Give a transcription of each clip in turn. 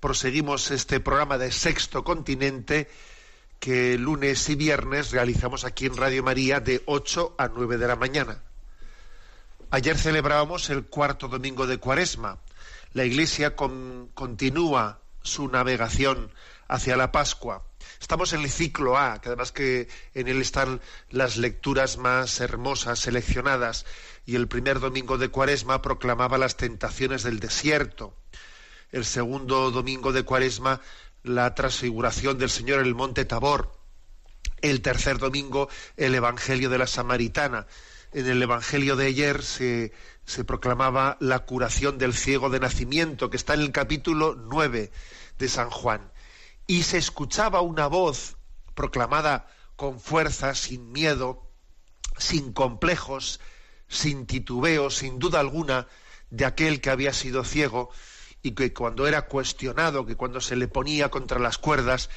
proseguimos este programa de Sexto Continente que lunes y viernes realizamos aquí en Radio María de 8 a 9 de la mañana. Ayer celebrábamos el cuarto domingo de Cuaresma. La Iglesia con- continúa su navegación hacia la Pascua. Estamos en el ciclo A, que además que en él están las lecturas más hermosas seleccionadas. Y el primer domingo de Cuaresma proclamaba las tentaciones del desierto. El segundo domingo de Cuaresma, la transfiguración del Señor en el monte Tabor. El tercer domingo, el Evangelio de la Samaritana. En el Evangelio de ayer se, se proclamaba la curación del ciego de nacimiento, que está en el capítulo 9 de San Juan. Y se escuchaba una voz proclamada con fuerza, sin miedo, sin complejos, sin titubeo, sin duda alguna, de aquel que había sido ciego y que cuando era cuestionado, que cuando se le ponía contra las cuerdas,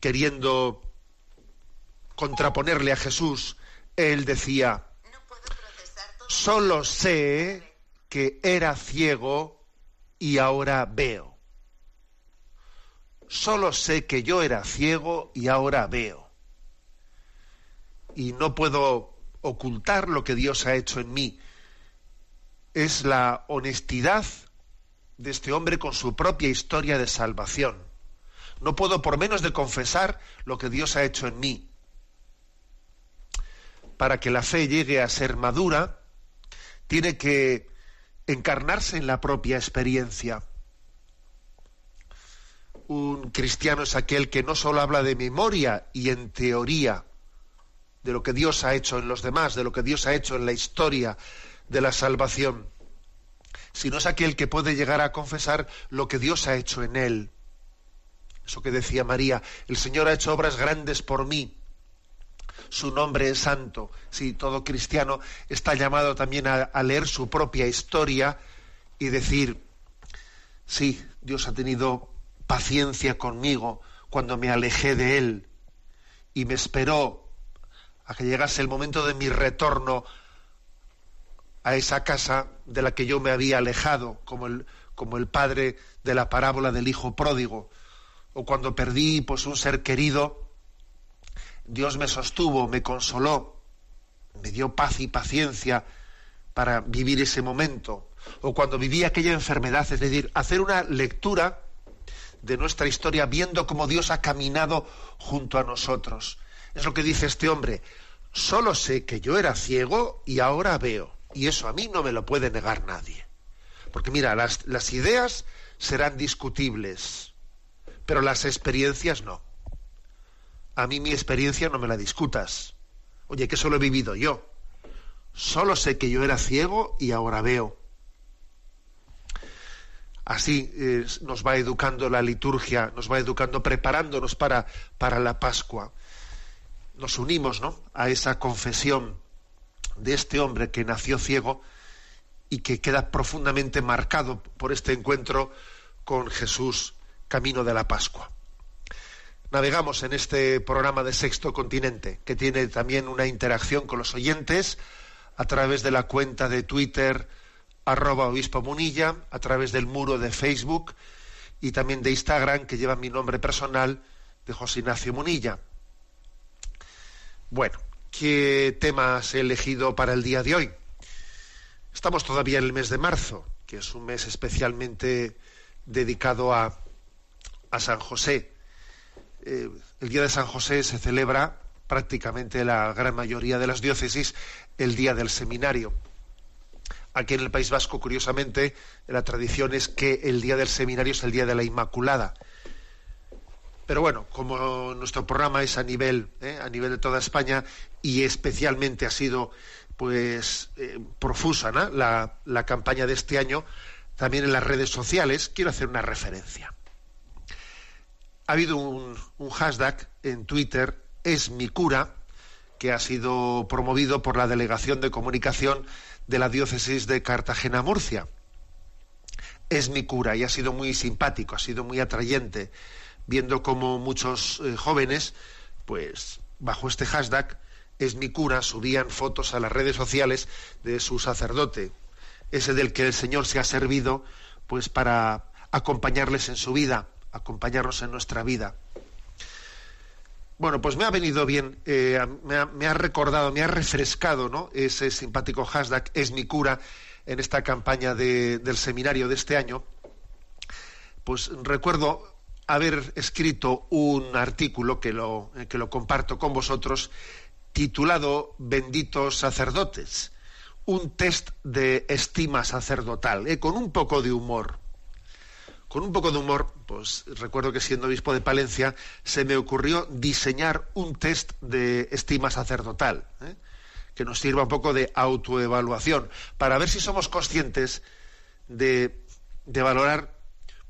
queriendo contraponerle a Jesús, él decía, solo sé que era ciego y ahora veo. Solo sé que yo era ciego y ahora veo. Y no puedo ocultar lo que Dios ha hecho en mí. Es la honestidad de este hombre con su propia historia de salvación. No puedo por menos de confesar lo que Dios ha hecho en mí. Para que la fe llegue a ser madura, tiene que encarnarse en la propia experiencia. Un cristiano es aquel que no solo habla de memoria y en teoría de lo que Dios ha hecho en los demás, de lo que Dios ha hecho en la historia de la salvación, sino es aquel que puede llegar a confesar lo que Dios ha hecho en él. Eso que decía María, el Señor ha hecho obras grandes por mí. Su nombre es santo. Sí, todo cristiano está llamado también a, a leer su propia historia y decir, sí, Dios ha tenido paciencia conmigo cuando me alejé de Él y me esperó a que llegase el momento de mi retorno a esa casa de la que yo me había alejado, como el, como el padre de la parábola del hijo pródigo, o cuando perdí pues un ser querido, Dios me sostuvo, me consoló, me dio paz y paciencia para vivir ese momento, o cuando viví aquella enfermedad, es decir, hacer una lectura de nuestra historia viendo cómo Dios ha caminado junto a nosotros. Es lo que dice este hombre, solo sé que yo era ciego y ahora veo. Y eso a mí no me lo puede negar nadie. Porque mira, las, ideas serán discutibles, pero las experiencias no. A mí mi experiencia no me la discutas. Oye, que eso lo he vivido yo. Solo sé que yo era ciego y ahora veo. Así eh, nos va educando la liturgia, nos va educando, preparándonos para, para la Pascua. Nos unimos ¿no? a esa confesión de este hombre que nació ciego y que queda profundamente marcado por este encuentro con Jesús, camino de la Pascua. Navegamos en este programa de Sexto Continente, que tiene también una interacción con los oyentes a través de la cuenta de Twitter arroba obispo munilla, a través del muro de Facebook y también de Instagram, que lleva mi nombre personal de José Ignacio Munilla. Bueno, ¿qué temas he elegido para el día de hoy? Estamos todavía en el mes de marzo, que es un mes especialmente dedicado a, a San José. eh, el día de San José se celebra prácticamente la gran mayoría de las diócesis el día del seminario. Aquí en el País Vasco, curiosamente, la tradición es que el día del seminario es el día de la Inmaculada. Pero bueno, como nuestro programa es a nivel, ¿eh? a nivel de toda España y especialmente ha sido pues eh, profusa la, la campaña de este año, también en las redes sociales, quiero hacer una referencia. Ha habido un, un hashtag en Twitter, es mi cura, que ha sido promovido por la Delegación de Comunicación de la Diócesis de Cartagena-Murcia. Es mi cura y ha sido muy simpático, ha sido muy atrayente, viendo cómo muchos eh, jóvenes, pues bajo este hashtag, es mi cura, subían fotos a las redes sociales de su sacerdote, ese del que el Señor se ha servido, pues para acompañarles en su vida, acompañarnos en nuestra vida. Bueno, pues me ha venido bien, eh, me, ha, recordado, me ha refrescado ¿no? ese simpático hashtag es mi cura en esta campaña del seminario de este año. Pues recuerdo haber escrito un artículo que lo, eh, que lo comparto con vosotros titulado Benditos sacerdotes, un test de estima sacerdotal, eh, con un poco de humor con un poco de humor, pues recuerdo que siendo obispo de Palencia se me ocurrió diseñar un test de estima sacerdotal, ¿eh? que nos sirva un poco de autoevaluación, para ver si somos conscientes de, de valorar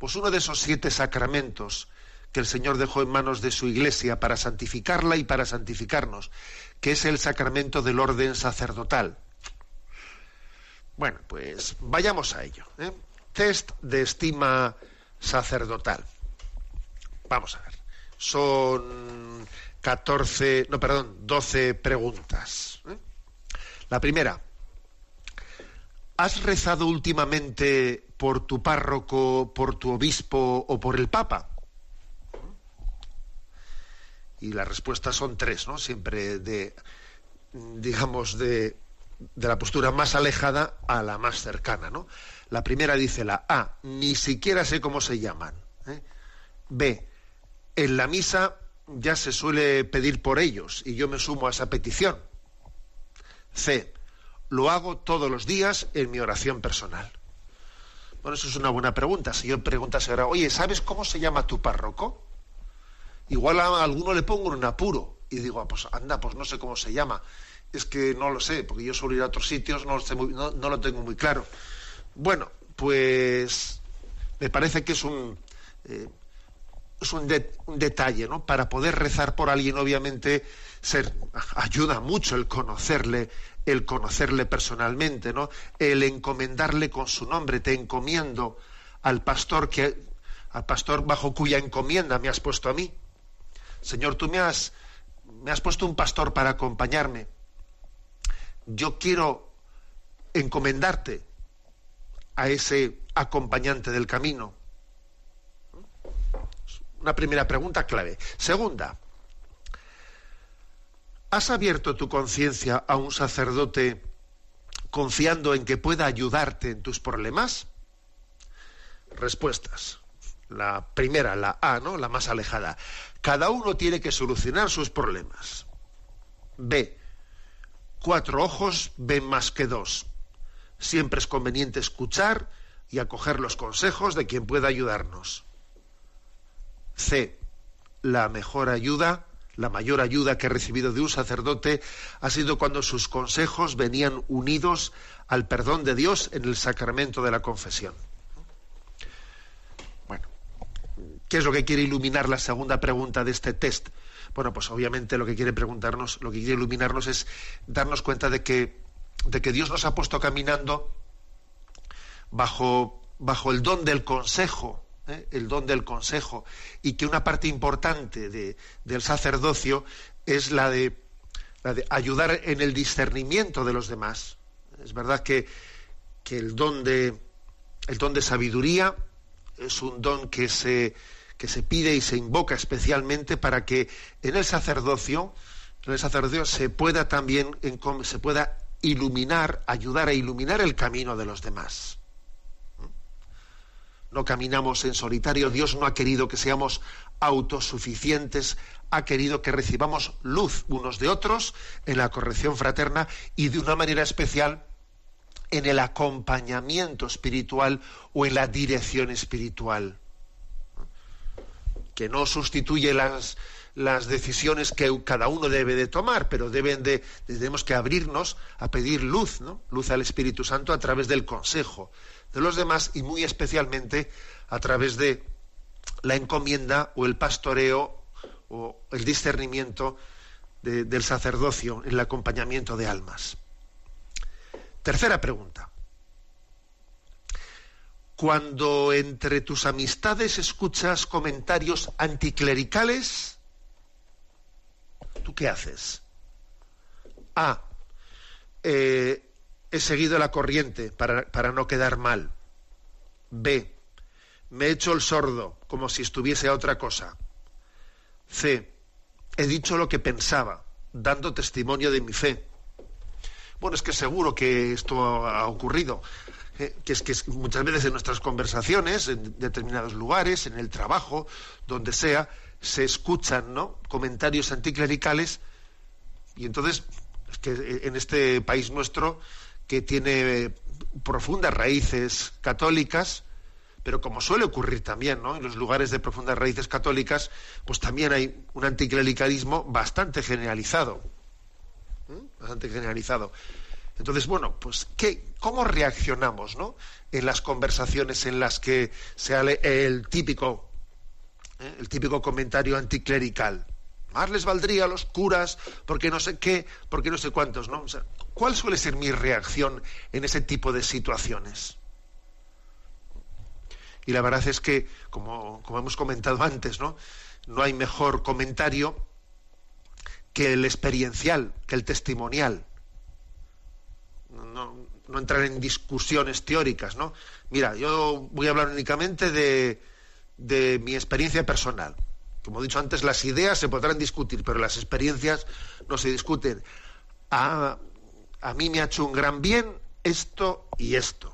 pues uno de esos siete sacramentos que el Señor dejó en manos de su iglesia para santificarla y para santificarnos, que es el sacramento del orden sacerdotal. Bueno, pues vayamos a ello. ¿eh? Test de estima sacerdotal. Vamos a ver. Son 14, no, perdón, 12 preguntas. ¿eh? La primera, ¿has rezado últimamente por tu párroco, por tu obispo o por el papa? Y las respuestas son tres, ¿no? Siempre de, digamos, de, de la postura más alejada a la más cercana, ¿no? La primera dice la A, ni siquiera sé cómo se llaman. ¿eh? B, en la misa ya se suele pedir por ellos y yo me sumo a esa petición. C, lo hago todos los días en mi oración personal. Bueno, eso es una buena pregunta. Si yo preguntas ahora, oye, ¿sabes cómo se llama tu párroco? Igual a alguno le pongo un apuro y digo, ah, pues anda, pues no sé cómo se llama. Es que no lo sé, porque yo suelo ir a otros sitios, no lo tengo muy claro. Bueno, pues me parece que es un, eh, es un, detalle, ¿no? Para poder rezar por alguien, obviamente, ayuda mucho el conocerle, el conocerle personalmente, ¿no? El encomendarle con su nombre, te encomiendo al pastor que, al pastor bajo cuya encomienda me has puesto a mí. Señor, tú me has, me has puesto un pastor para acompañarme. Yo quiero encomendarte a ese acompañante del camino? Una primera pregunta clave. Segunda, ¿has abierto tu conciencia a un sacerdote confiando en que pueda ayudarte en tus problemas? Respuestas. La primera, la A, ¿no? La más alejada. Cada uno tiene que solucionar sus problemas. B. Cuatro ojos ven más que dos. Siempre es conveniente escuchar y acoger los consejos de quien pueda ayudarnos. C. La mejor ayuda, la mayor ayuda que he recibido de un sacerdote ha sido cuando sus consejos venían unidos al perdón de Dios en el sacramento de la confesión. Bueno, ¿qué es lo que quiere iluminar la segunda pregunta de este test? Bueno, pues obviamente lo que quiere preguntarnos, lo que quiere iluminarnos es darnos cuenta de que de que Dios nos ha puesto caminando bajo, bajo el don del consejo, ¿eh? el don del consejo, y que una parte importante de, del sacerdocio es la de, la de ayudar en el discernimiento de los demás. Es verdad que, que el, don de, el don de sabiduría es un don que se, que se pide y se invoca especialmente para que en el sacerdocio, en el sacerdocio se pueda también se pueda iluminar, ayudar a iluminar el camino de los demás. No caminamos en solitario, Dios no ha querido que seamos autosuficientes, ha querido que recibamos luz unos de otros en la corrección fraterna y de una manera especial en el acompañamiento espiritual o en la dirección espiritual, que no sustituye las, las decisiones que cada uno debe de tomar, pero deben de, tenemos que abrirnos a pedir luz, ¿no? luz al Espíritu Santo a través del consejo de los demás y muy especialmente a través de la encomienda o el pastoreo o el discernimiento del sacerdocio en el acompañamiento de almas. Tercera pregunta. Cuando entre tus amistades escuchas comentarios anticlericales, ¿tú qué haces? A. Eh, he seguido la corriente para, para no quedar mal. B. Me he hecho el sordo, como si estuviese a otra cosa. C. He dicho lo que pensaba, dando testimonio de mi fe. Bueno, es que seguro que esto ha ocurrido. Eh, que es que muchas veces en nuestras conversaciones, en determinados lugares, en el trabajo, donde sea, se escuchan ¿no? comentarios anticlericales y entonces es que en este país nuestro que tiene profundas raíces católicas, pero como suele ocurrir también ¿no? en los lugares de profundas raíces católicas, pues también hay un anticlericalismo bastante generalizado. Bastante generalizado. Entonces, bueno, pues ¿qué, ¿cómo reaccionamos ¿no? en las conversaciones en las que se sale el típico ¿eh? el típico comentario anticlerical. Más les valdría a los curas, porque no sé qué, porque no sé cuántos, ¿no? ¿Cuál suele ser mi reacción en ese tipo de situaciones? Y la verdad es que, como, hemos comentado antes, ¿no? No hay mejor comentario que el experiencial, que el testimonial. No, no entrar en discusiones teóricas, ¿no? Mira, yo voy a hablar únicamente de mi experiencia personal. Como he dicho antes, las ideas se podrán discutir, pero las experiencias no se discuten. A, mí me ha hecho un gran bien esto y esto.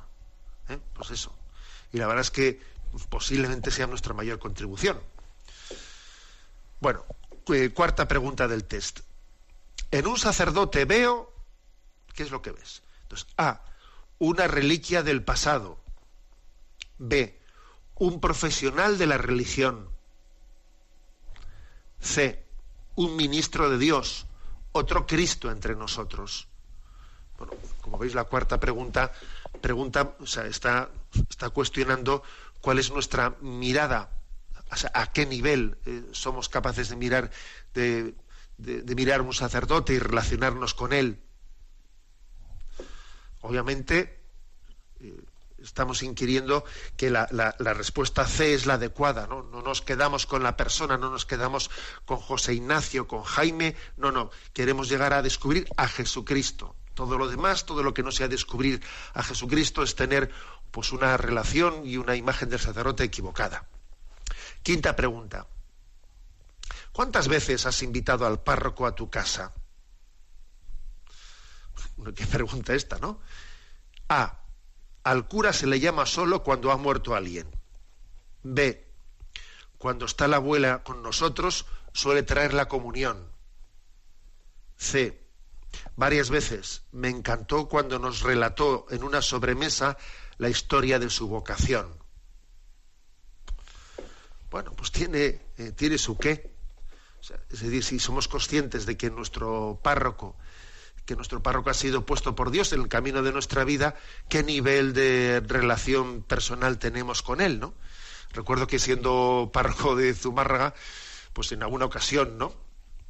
¿eh? Pues eso. Y la verdad es que posiblemente sea nuestra mayor contribución. Bueno, eh, cuarta pregunta del test. En un sacerdote veo, ¿qué es lo que ves? Entonces, A, una reliquia del pasado. B, un profesional de la religión. C. Un ministro de Dios, otro Cristo entre nosotros. Bueno, como veis, la cuarta pregunta, pregunta está, está cuestionando cuál es nuestra mirada, a qué nivel eh, somos capaces de mirar, de, mirar un sacerdote y relacionarnos con él. Obviamente, eh, estamos inquiriendo que la, respuesta C es la adecuada, ¿no? No nos quedamos con la persona, no nos quedamos con José Ignacio, con Jaime, no, no, queremos llegar a descubrir a Jesucristo. Todo lo demás, todo lo que no sea descubrir a Jesucristo es tener pues una relación y una imagen del sacerdote equivocada. Quinta pregunta. ¿Cuántas veces has invitado al párroco a tu casa? ¿Qué pregunta esta, no? A al cura se le llama solo cuando ha muerto alguien. B. Cuando está la abuela con nosotros, suele traer la comunión. C. Varias veces me encantó cuando nos relató en una sobremesa la historia de su vocación. Bueno, pues tiene, eh, tiene su qué. es decir, si somos conscientes de que nuestro párroco que nuestro párroco ha sido puesto por Dios en el camino de nuestra vida, qué nivel de relación personal tenemos con él, ¿no? Recuerdo que siendo párroco de Zumárraga, pues en alguna ocasión, ¿no?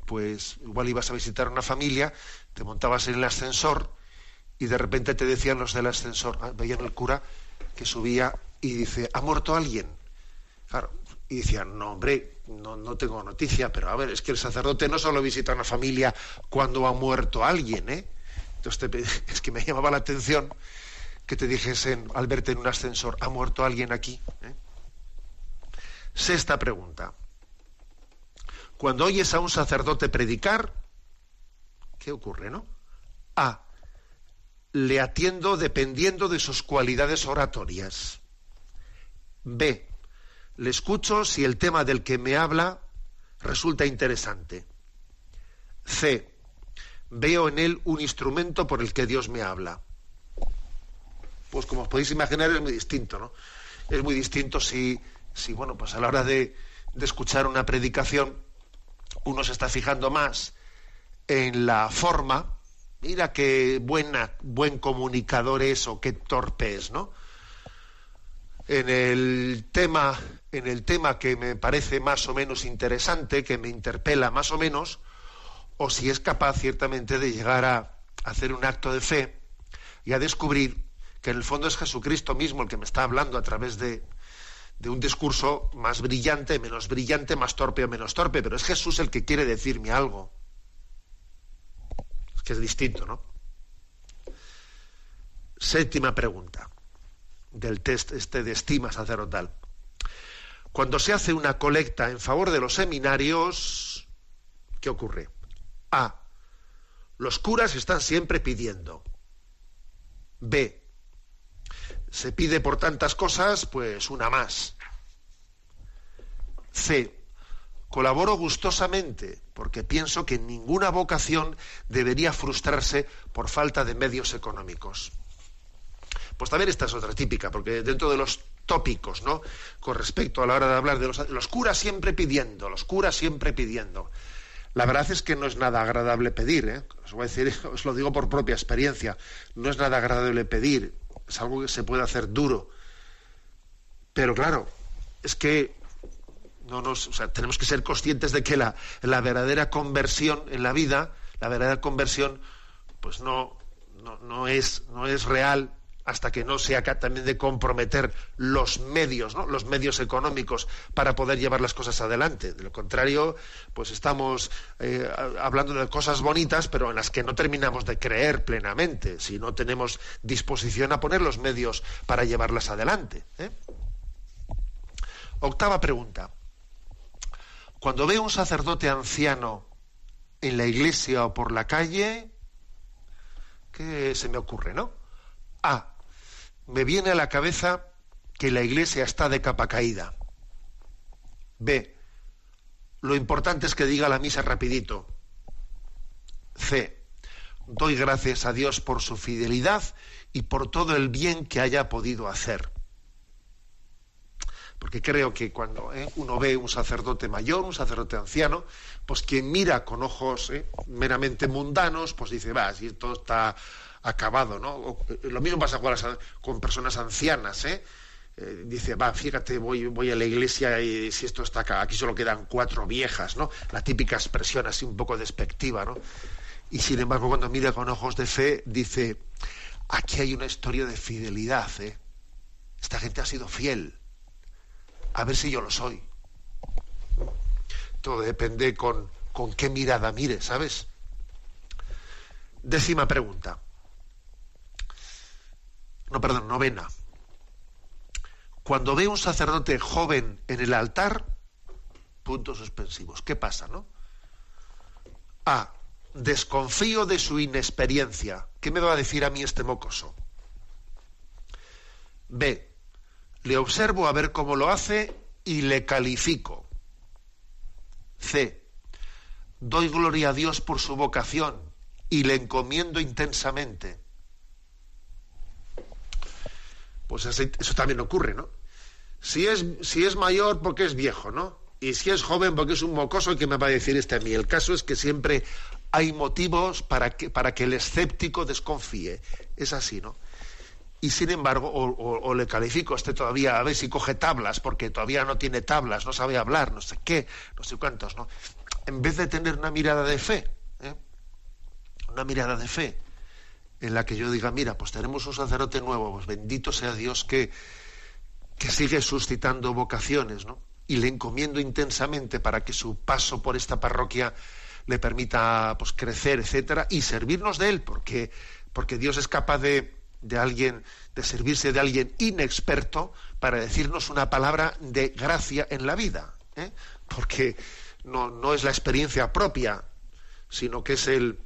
Pues igual ibas a visitar una familia, te montabas en el ascensor y de repente te decían los del ascensor, veían el cura que subía y dice, ¿ha muerto alguien? Claro, y decían, no, hombre, no, no, tengo noticia, pero a ver, es que el sacerdote no solo visita a una familia cuando ha muerto alguien, ¿eh? Entonces es que me llamaba la atención que te dijesen al verte en un ascensor, ¿ha muerto alguien aquí? ¿Eh? Sexta pregunta. Cuando oyes a un sacerdote predicar, ¿qué ocurre, no? A. Le atiendo dependiendo de sus cualidades oratorias. B. Le escucho si el tema del que me habla resulta interesante. C. Veo en él un instrumento por el que Dios me habla. Pues como os podéis imaginar es muy distinto, ¿no? Es muy distinto si, si bueno, pues a la hora de, escuchar una predicación uno se está fijando más en la forma, mira qué buena, buen comunicador es o qué torpe es, ¿no? En el tema, en el tema que me parece más o menos interesante, que me interpela más o menos, o si es capaz ciertamente de llegar a hacer un acto de fe y a descubrir que en el fondo es Jesucristo mismo el que me está hablando a través de, de un discurso más brillante, menos brillante, más torpe o menos torpe, pero es Jesús el que quiere decirme algo. Es que es distinto, ¿no? Séptima pregunta del test este de estima sacerdotal. Cuando se hace una colecta en favor de los seminarios, ¿qué ocurre? A. Los curas están siempre pidiendo. B. Se pide por tantas cosas, pues una más. C. Colaboro gustosamente porque pienso que ninguna vocación debería frustrarse por falta de medios económicos. Pues también esta es otra típica, porque dentro de los tópicos, ¿no? Con respecto a la hora de hablar de los, los curas siempre pidiendo, los curas siempre pidiendo. La verdad es que no es nada agradable pedir, ¿eh? os voy a decir, os lo digo por propia experiencia, no es nada agradable pedir, es algo que se puede hacer duro. Pero claro, es que no nos, o sea, tenemos que ser conscientes de que la, la, verdadera conversión en la vida, la verdadera conversión, pues no, no, no, es, no es real hasta que no sea también de comprometer los medios, ¿no? los medios económicos para poder llevar las cosas adelante. De lo contrario, pues estamos eh, hablando de cosas bonitas, pero en las que no terminamos de creer plenamente, si no tenemos disposición a poner los medios para llevarlas adelante. ¿eh? Octava pregunta. Cuando veo un sacerdote anciano en la iglesia o por la calle, ¿qué se me ocurre, no? A me viene a la cabeza que la iglesia está de capa caída. B. Lo importante es que diga la misa rapidito. C. Doy gracias a Dios por su fidelidad y por todo el bien que haya podido hacer. Porque creo que cuando ¿eh? uno ve un sacerdote mayor, un sacerdote anciano, pues quien mira con ojos ¿eh? meramente mundanos, pues dice, va, si todo está acabado, ¿no? Eh, lo mismo pasa con, personas ancianas, ¿eh? ¿eh? dice, va, fíjate, voy, voy a la iglesia y si esto está acá, aquí solo quedan cuatro viejas, ¿no? La típica expresión así un poco despectiva, ¿no? Y sin embargo, cuando mira con ojos de fe, dice, aquí hay una historia de fidelidad, ¿eh? Esta gente ha sido fiel. A ver si yo lo soy. Todo depende con, con qué mirada mire, ¿sabes? Décima pregunta no, perdón, novena. Cuando ve un sacerdote joven en el altar, puntos suspensivos. ¿Qué pasa, no? A. Desconfío de su inexperiencia. ¿Qué me va a decir a mí este mocoso? B. Le observo a ver cómo lo hace y le califico. C. Doy gloria a Dios por su vocación y le encomiendo intensamente pues eso también ocurre, ¿no? Si es, si es mayor porque es viejo, ¿no? Y si es joven porque es un mocoso, ¿qué me va a decir este a mí? El caso es que siempre hay motivos para que, para que el escéptico desconfíe. Es así, ¿no? Y sin embargo, o, le califico este todavía, a ver si coge tablas, porque todavía no tiene tablas, no sabe hablar, no sé qué, no sé cuántos, ¿no? En vez de tener una mirada de fe, ¿eh? una mirada de fe, en la que yo diga, mira, pues tenemos un sacerdote nuevo, pues bendito sea Dios que, que sigue suscitando vocaciones, ¿no? Y le encomiendo intensamente para que su paso por esta parroquia le permita pues, crecer, etcétera, y servirnos de él, porque, porque Dios es capaz de, de alguien, de servirse de alguien inexperto para decirnos una palabra de gracia en la vida. ¿eh? Porque no, no es la experiencia propia, sino que es el,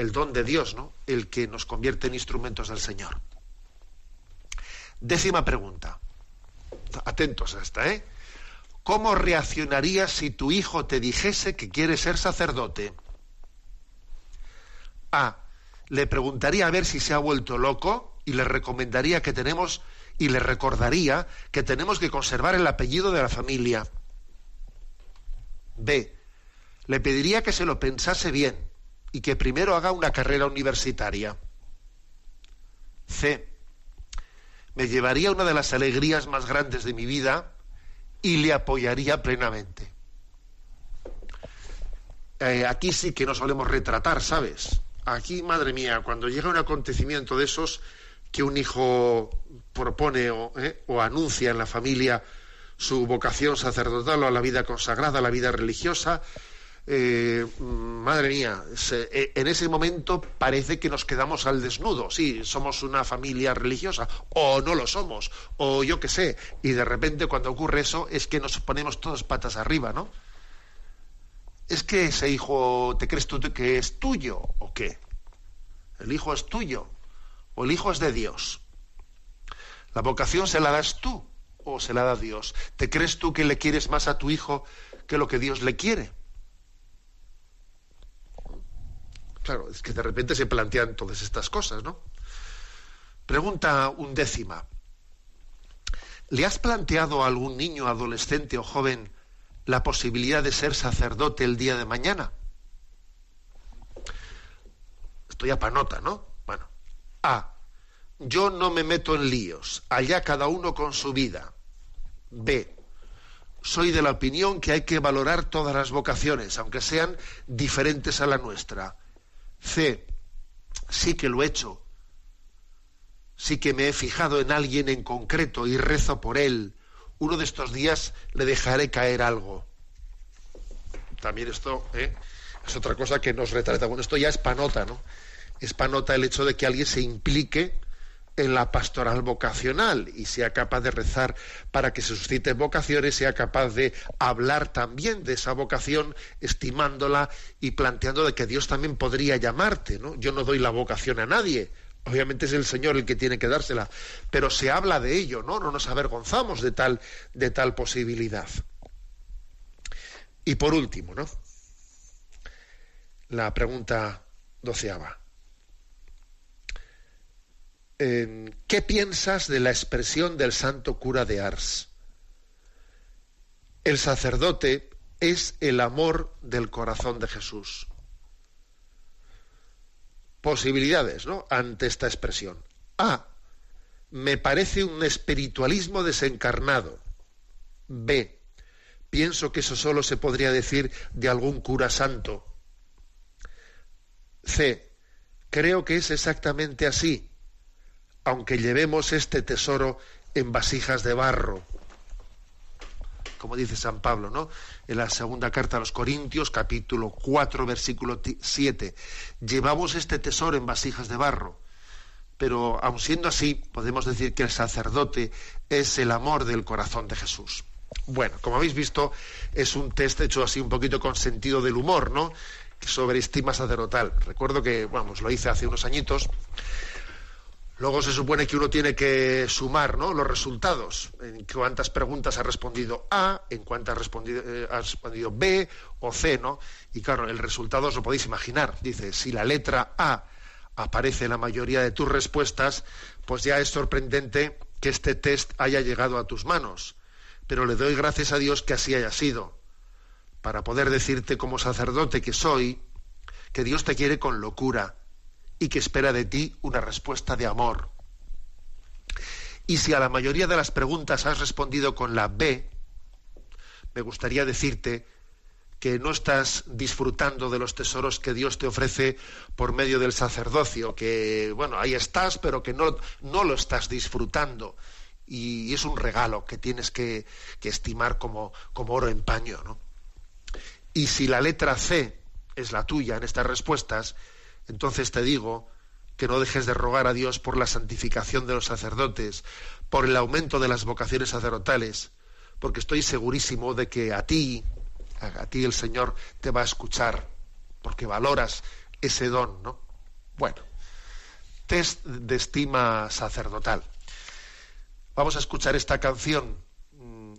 el don de Dios, ¿no? El que nos convierte en instrumentos del Señor. Décima pregunta. Atentos a esta, ¿eh? ¿Cómo reaccionarías si tu hijo te dijese que quiere ser sacerdote? A. Le preguntaría a ver si se ha vuelto loco y le recomendaría que tenemos y le recordaría que tenemos que conservar el apellido de la familia. B. Le pediría que se lo pensase bien y que primero haga una carrera universitaria. C. Me llevaría una de las alegrías más grandes de mi vida y le apoyaría plenamente. Eh, aquí sí que no solemos retratar, ¿sabes? Aquí, madre mía, cuando llega un acontecimiento de esos que un hijo propone o, eh, o anuncia en la familia su vocación sacerdotal o a la vida consagrada, a la vida religiosa, eh, madre mía, eh, en ese momento parece que nos quedamos al desnudo. Sí, somos una familia religiosa, o no lo somos, o yo qué sé. Y de repente cuando ocurre eso es que nos ponemos todas patas arriba, ¿no? Es que ese hijo, ¿te crees tú que es tuyo o qué? El hijo es tuyo, o el hijo es de Dios. La vocación se la das tú o se la da Dios. ¿Te crees tú que le quieres más a tu hijo que lo que Dios le quiere? Claro, es que de repente se plantean todas estas cosas, ¿no? Pregunta undécima. ¿Le has planteado a algún niño, adolescente o joven la posibilidad de ser sacerdote el día de mañana? Estoy a panota, ¿no? Bueno. A. Yo no me meto en líos. Allá cada uno con su vida. B. Soy de la opinión que hay que valorar todas las vocaciones, aunque sean diferentes a la nuestra. C. Sí que lo he hecho. Sí que me he fijado en alguien en concreto y rezo por él. Uno de estos días le dejaré caer algo. También esto ¿eh? es otra cosa que nos retrata. Bueno, esto ya es panota, ¿no? Es panota el hecho de que alguien se implique en la pastoral vocacional y sea capaz de rezar para que se susciten vocaciones, sea capaz de hablar también de esa vocación, estimándola y planteando de que Dios también podría llamarte, ¿no? Yo no doy la vocación a nadie, obviamente es el Señor el que tiene que dársela, pero se habla de ello, ¿no? No nos avergonzamos de tal de tal posibilidad. Y por último, ¿no? La pregunta doceava. ¿Qué piensas de la expresión del santo cura de Ars? El sacerdote es el amor del corazón de Jesús. Posibilidades, ¿no? Ante esta expresión. A. Me parece un espiritualismo desencarnado. B. Pienso que eso solo se podría decir de algún cura santo. C. Creo que es exactamente así aunque llevemos este tesoro en vasijas de barro. Como dice San Pablo, ¿no? En la segunda carta a los Corintios, capítulo 4, versículo 7. Llevamos este tesoro en vasijas de barro. Pero aun siendo así, podemos decir que el sacerdote es el amor del corazón de Jesús. Bueno, como habéis visto, es un test hecho así un poquito con sentido del humor, ¿no? Sobre estima sacerdotal. Recuerdo que, vamos, lo hice hace unos añitos Luego se supone que uno tiene que sumar ¿no? los resultados, en cuántas preguntas ha respondido A, en cuántas ha respondido, eh, ha respondido B o C, ¿no? Y claro, el resultado os lo podéis imaginar. Dice, si la letra A aparece en la mayoría de tus respuestas, pues ya es sorprendente que este test haya llegado a tus manos. Pero le doy gracias a Dios que así haya sido, para poder decirte como sacerdote que soy, que Dios te quiere con locura y que espera de ti una respuesta de amor. Y si a la mayoría de las preguntas has respondido con la B, me gustaría decirte que no estás disfrutando de los tesoros que Dios te ofrece por medio del sacerdocio, que, bueno, ahí estás, pero que no, no lo estás disfrutando. Y es un regalo que tienes que, que estimar como, como oro en paño. ¿no? Y si la letra C es la tuya en estas respuestas, entonces te digo que no dejes de rogar a Dios por la santificación de los sacerdotes, por el aumento de las vocaciones sacerdotales, porque estoy segurísimo de que a ti, a, ti el Señor te va a escuchar, porque valoras ese don, ¿no? Bueno, test de estima sacerdotal. Vamos a escuchar esta canción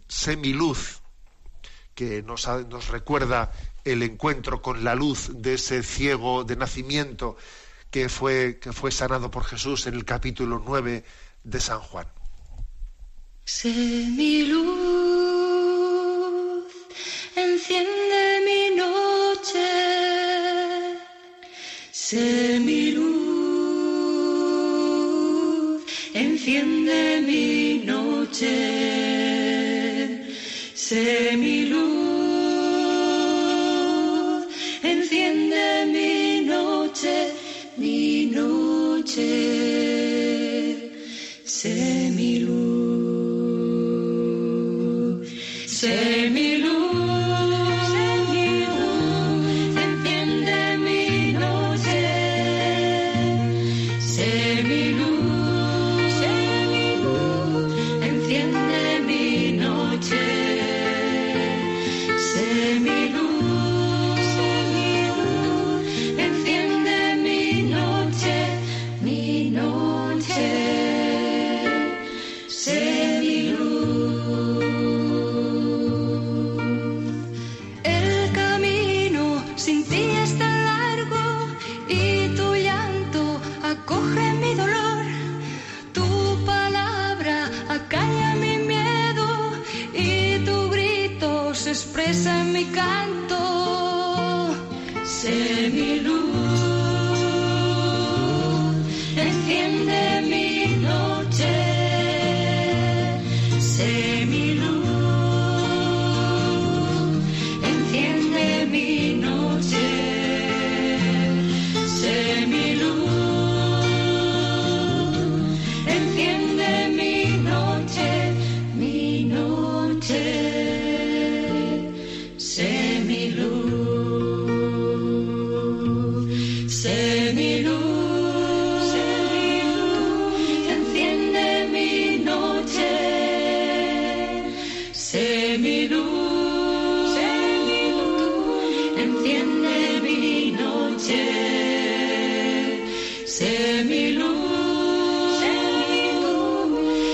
semiluz, que nos, nos recuerda el encuentro con la luz de ese ciego de nacimiento que fue, que fue sanado por Jesús en el capítulo 9 de San Juan. Semiluz, enciende mi noche. Semiluz, enciende mi noche. Semiluz, enciende mi noche, mi noche.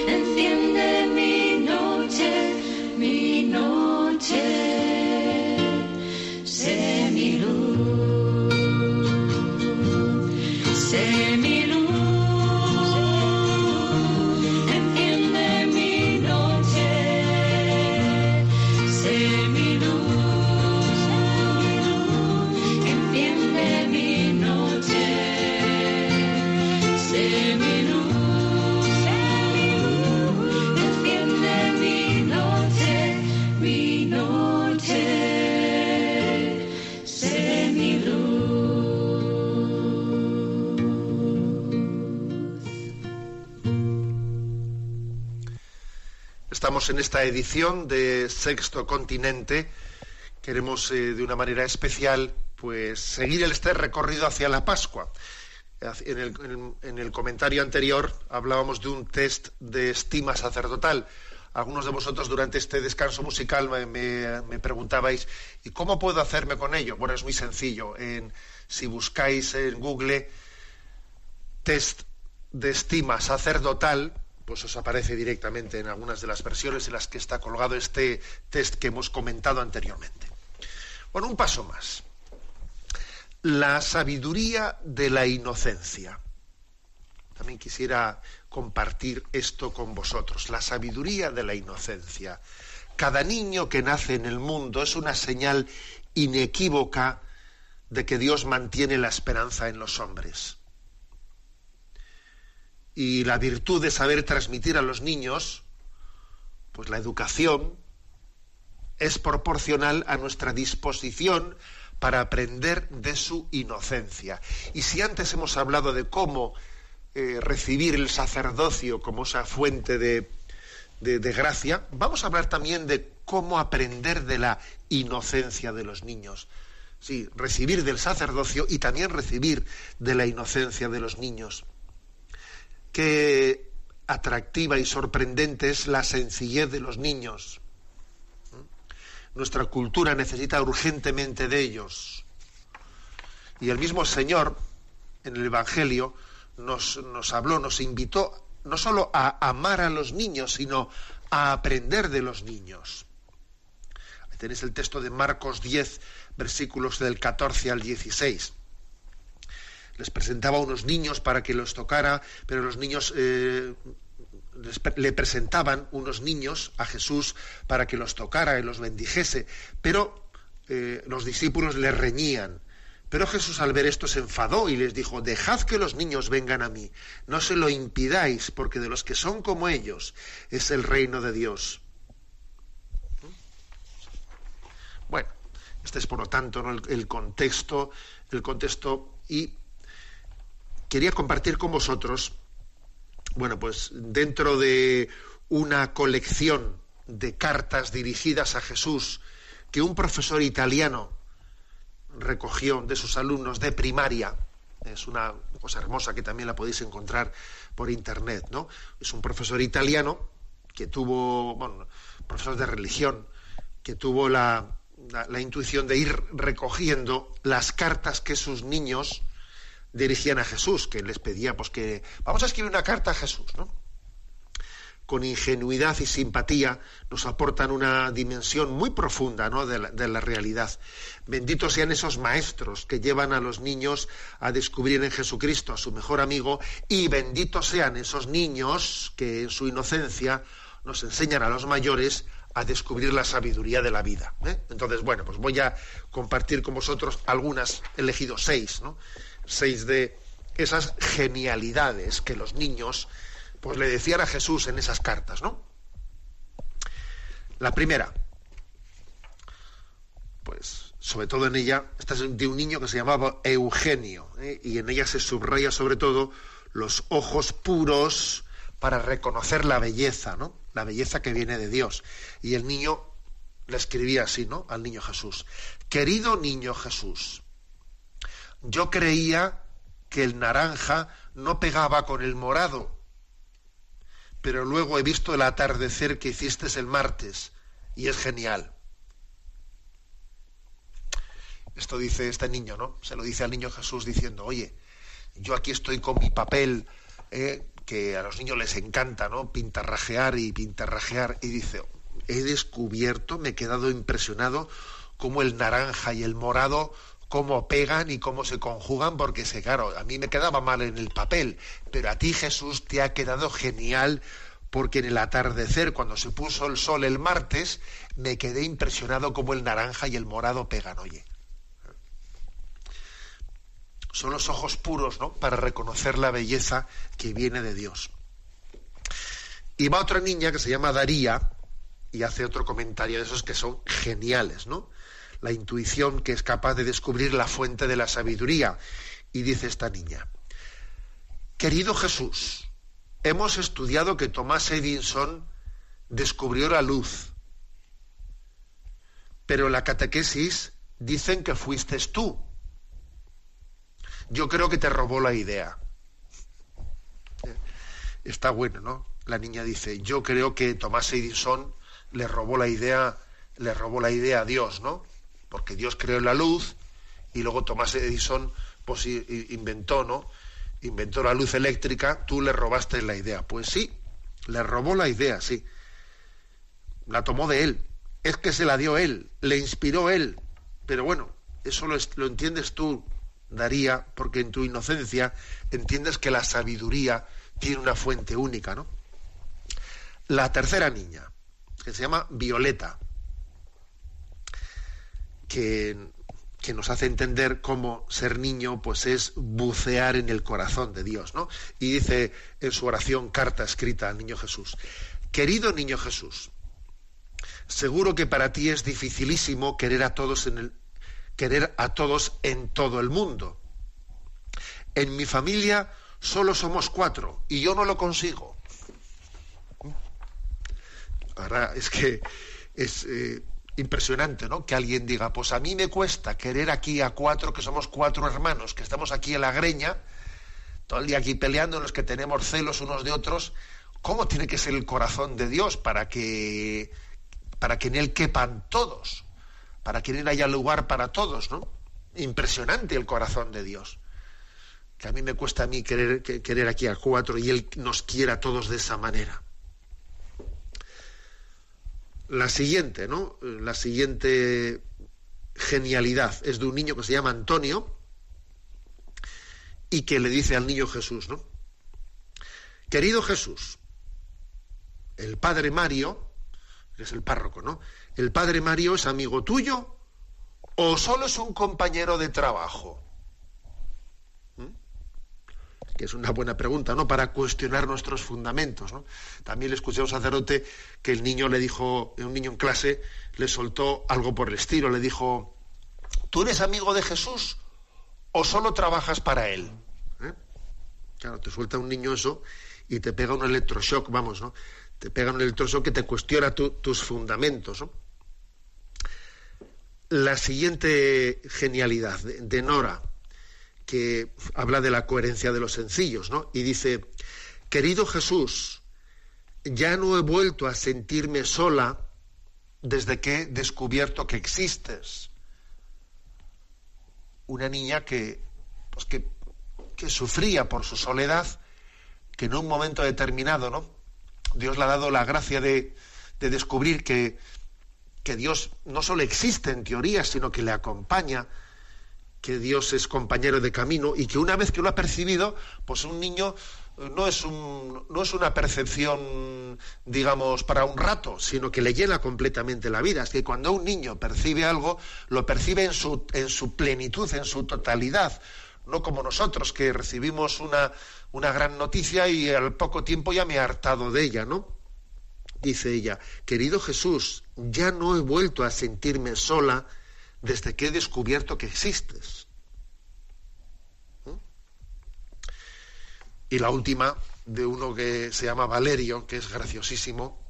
Semiluz, enciende Estamos en esta edición de Sexto Continente. Queremos eh, de una manera especial pues seguir este recorrido hacia la Pascua. En el, en- en el comentario anterior hablábamos de un test de estima sacerdotal. Algunos de vosotros durante este descanso musical me, preguntabais, ¿y cómo puedo hacerme con ello? Bueno, es muy sencillo. En- si buscáis en Google test de estima sacerdotal, pues os aparece directamente en algunas de las versiones en las que está colgado este test que hemos comentado anteriormente. Bueno, un paso más. La sabiduría de la inocencia. También quisiera compartir esto con vosotros. La sabiduría de la inocencia. Cada niño que nace en el mundo es una señal inequívoca de que Dios mantiene la esperanza en los hombres y la virtud de saber transmitir a los niños, pues la educación es proporcional a nuestra disposición para aprender de su inocencia. Y si antes hemos hablado de cómo eh, recibir el sacerdocio como esa fuente de, de- de gracia, vamos a hablar también de cómo aprender de la inocencia de los niños. Sí, recibir del sacerdocio y también recibir de la inocencia de los niños qué atractiva y sorprendente es la sencillez de los niños. Nuestra cultura necesita urgentemente de ellos. Y el mismo Señor, en el Evangelio, nos, habló, nos invitó no solo a amar a los niños, sino a aprender de los niños. Ahí tenéis el texto de Marcos 10, versículos del 14 al 16. Les presentaba a unos niños para que los tocara, pero los niños eh, le presentaban unos niños a Jesús para que los tocara y los bendijese, pero eh, los discípulos le reñían. Pero Jesús al ver esto se enfadó y les dijo, dejad que los niños vengan a mí, no se lo impidáis, porque de los que son como ellos es el reino de Dios. Bueno, este es por lo tanto el, el, contexto, el contexto y quería compartir con vosotros, bueno, pues dentro de una colección de cartas dirigidas a Jesús que un profesor italiano recogió de sus alumnos de primaria. Es una cosa hermosa que también la podéis encontrar por internet, ¿no? Es un profesor italiano que tuvo, bueno, profesor de religión, que tuvo la, la, la intuición de ir recogiendo las cartas que sus niños dirigían a Jesús, que les pedía, pues que vamos a escribir una carta a Jesús, ¿no? con ingenuidad y simpatía, nos aportan una dimensión muy profunda ¿no? de, la, realidad. Benditos sean esos maestros que llevan a los niños a descubrir en Jesucristo a su mejor amigo y benditos sean esos niños que en su inocencia nos enseñan a los mayores a descubrir la sabiduría de la vida. ¿eh? Entonces, bueno, pues voy a compartir con vosotros algunas, he elegido seis, ¿no? Seis de esas genialidades que los niños pues le decían a Jesús en esas cartas, ¿no? La primera, pues sobre todo en ella, esta es de un niño que se llamaba Eugenio, ¿eh? y en ella se subraya sobre todo los ojos puros para reconocer la belleza, ¿no? La belleza que viene de Dios. Y el niño le escribía así, ¿no? Al niño Jesús. Querido niño Jesús, yo creía que el naranja no pegaba con el morado pero luego he visto el atardecer que hiciste el martes y es genial. Esto dice este niño, ¿no? Se lo dice al niño Jesús diciendo, oye, yo aquí estoy con mi papel, eh, que a los niños les encanta, ¿no? Pintarrajear y pintarrajear. Y dice, he descubierto, me he quedado impresionado cómo el naranja y el morado cómo pegan y cómo se conjugan, porque a mí me quedaba mal en el papel, pero a ti Jesús te ha quedado genial, porque en el atardecer, cuando se puso el sol el martes, me quedé impresionado cómo el naranja y el morado pegan, oye. Son los ojos puros, ¿no? Para reconocer la belleza que viene de Dios. Y va otra niña que se llama Daría y hace otro comentario de esos que son geniales, ¿no? La intuición que es capaz de descubrir la fuente de la sabiduría. Y dice esta niña, querido Jesús, hemos estudiado que Tomás Edison descubrió la luz, pero la catequesis dicen que fuiste tú. Yo creo que te robó la idea. Está bueno, ¿no? La niña dice, yo creo que Tomás Edison le robó la idea, le robó la idea a Dios, ¿no? Porque Dios creó la luz y luego Tomás Edison pues, inventó, ¿no? Inventó la luz eléctrica, tú le robaste la idea. Pues sí, le robó la idea, sí. La tomó de él. Es que se la dio él, le inspiró él. Pero bueno, eso lo, lo entiendes tú, Daría, porque en tu inocencia entiendes que la sabiduría tiene una fuente única, ¿no? La tercera niña, que se llama Violeta, que, que, nos hace entender cómo ser niño pues es bucear en el corazón de Dios, ¿no? Y dice en su oración carta escrita al niño Jesús, querido niño Jesús, seguro que para ti es dificilísimo querer a todos en el querer a todos en todo el mundo. En mi familia solo somos cuatro y yo no lo consigo. Ahora es que es eh, impresionante, ¿no? Que alguien diga, pues a mí me cuesta querer aquí a cuatro, que somos cuatro hermanos, que estamos aquí en la greña, todo el día aquí peleando, los que tenemos celos unos de otros, ¿cómo tiene que ser el corazón de Dios para que, para que en él quepan todos? Para que en él haya lugar para todos, ¿no? Impresionante el corazón de Dios. que a mí me cuesta a mí querer, querer aquí a cuatro y Él nos quiera a todos de esa manera. La siguiente, ¿no? La siguiente genialidad es de un niño que se llama Antonio y que le dice al niño Jesús, ¿no? Querido Jesús, el padre Mario, que es el párroco, ¿no? ¿El padre Mario es amigo tuyo o solo es un compañero de trabajo? Que es una buena pregunta, ¿no? Para cuestionar nuestros fundamentos, ¿no? También le escuché a un sacerdote que el niño le dijo, un niño en clase, le soltó algo por el estilo, le dijo, ¿tú eres amigo de Jesús o solo trabajas para él? ¿Eh? Claro, te suelta un niño eso y te pega un electroshock, vamos, ¿no? Te pega un electroshock que te cuestiona tus fundamentos, ¿no? La siguiente genialidad de Nora, que habla de la coherencia de los sencillos, ¿no? Y dice, querido Jesús, ya no he vuelto a sentirme sola desde que he descubierto que existes. Una niña que, pues que, que sufría por su soledad, que en un momento determinado, ¿no? Dios le ha dado la gracia de, de descubrir que, que Dios no solo existe en teoría, sino que le acompaña, que Dios es compañero de camino y que una vez que lo ha percibido, pues un niño eh, no es, un, no es una percepción, digamos, para un rato, sino que le llena completamente la vida. Es que cuando un niño percibe algo, lo percibe en su, en su plenitud, en su totalidad, no como nosotros, que recibimos una, una gran noticia y al poco tiempo ya me he hartado de ella, ¿no? Dice ella, querido Jesús, ya no he vuelto a sentirme sola desde que he descubierto que existes. Y la última, de uno que se llama Valerio, que es graciosísimo,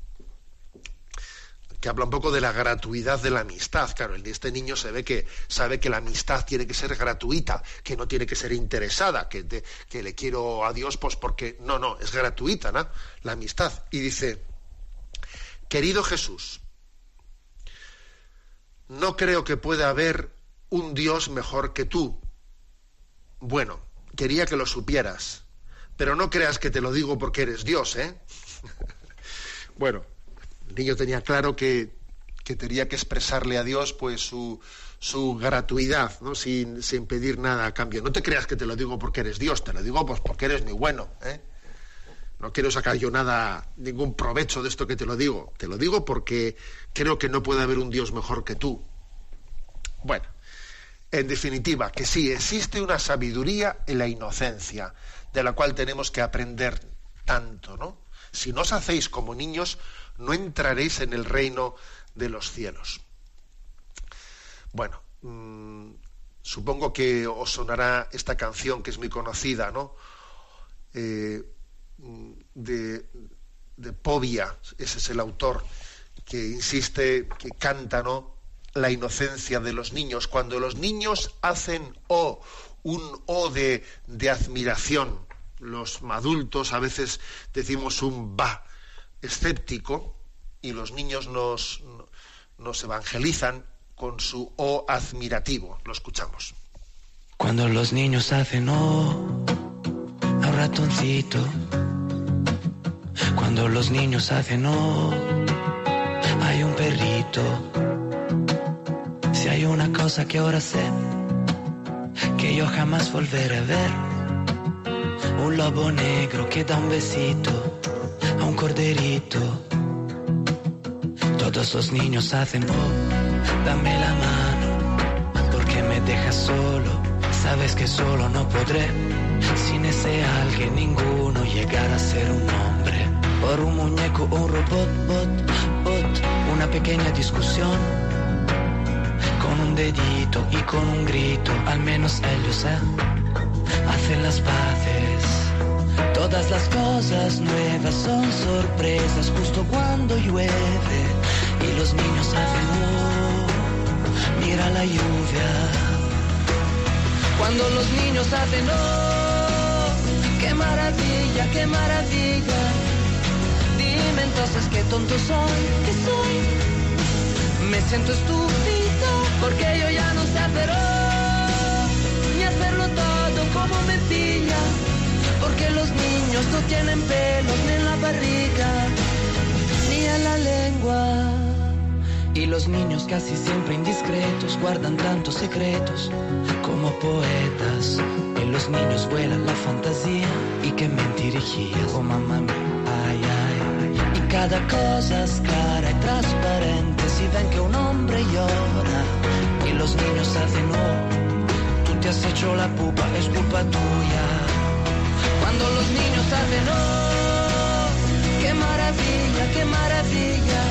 que habla un poco de la gratuidad de la amistad. Claro, este niño se ve que sabe que la amistad tiene que ser gratuita, que no tiene que ser interesada, que, que le quiero a Dios, pues porque no, no, es gratuita, ¿no? La amistad. Y dice, querido Jesús, no creo que pueda haber un Dios mejor que tú. Bueno, quería que lo supieras, pero no creas que te lo digo porque eres Dios, ¿eh? bueno, el niño tenía claro que, que, tenía que expresarle a Dios pues su, su gratuidad, ¿no? Sin, sin, pedir nada a cambio. No te creas que te lo digo porque eres Dios, te lo digo pues porque eres muy bueno, ¿eh? No quiero sacar yo nada, ningún provecho de esto que te lo digo. Te lo digo porque creo que no puede haber un Dios mejor que tú. Bueno, en definitiva, que sí, existe una sabiduría en la inocencia, de la cual tenemos que aprender tanto, ¿no? Si no os hacéis como niños, no entraréis en el reino de los cielos. Bueno, mmm, supongo que os sonará esta canción que es muy conocida, ¿no? Eh, de, de Povia, ese es el autor, que insiste, que canta, ¿no? La inocencia de los niños. Cuando los niños hacen O, un O de, de admiración, los adultos a veces decimos un va escéptico y los niños nos, nos evangelizan con su O admirativo. Lo escuchamos. Cuando los niños hacen O, a ratoncito cuando los niños hacen oh, hay un perrito. Si hay una cosa que ahora sé, que yo jamás volveré a ver, un lobo negro que da un besito a un corderito. Todos los niños hacen oh, dame la mano, porque me dejas solo. Sabes que solo no podré, sin ese alguien ninguno llegar a ser un hombre por un muñeco un robot, bot, bot, una pequeña discusión. Con un dedito y con un grito, al menos ellos ¿eh? hacen las paces. Todas las cosas nuevas son sorpresas justo cuando llueve y los niños hacen oh, mira la lluvia. Cuando los niños hacen oh, qué maravilla, qué maravilla entonces qué tonto soy, que soy. Me siento estúpido porque yo ya no sé hacer ni hacerlo todo como me pillo. Porque los niños no tienen pelos ni en la barriga, ni en la lengua. Y los niños casi siempre indiscretos guardan tantos secretos como poetas. En los niños vuelan la fantasía y que mentirijía, oh mamá ay, ay. Y cada cosa es clara y transparente si ven que un hombre llora y los niños hacen oh, tú te has hecho la pupa, es culpa tuya. Cuando los niños hacen oh, qué maravilla, qué maravilla.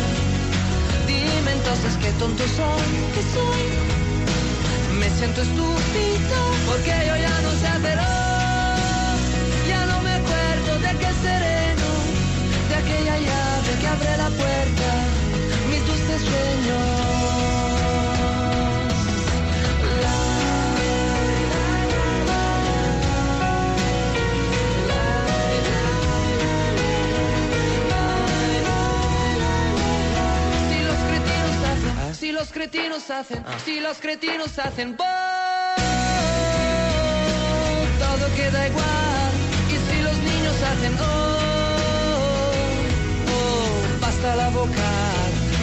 Dime entonces qué tonto soy, que soy. Me siento estúpido porque yo ya no sé oh, ya no me acuerdo de qué sereno, de aquella llave que abre la puerta, mis dulces sueños. Si los cretinos hacen, si los cretinos hacen, ¡boh! todo queda igual. Y si los niños hacen, oh, oh, basta la boca,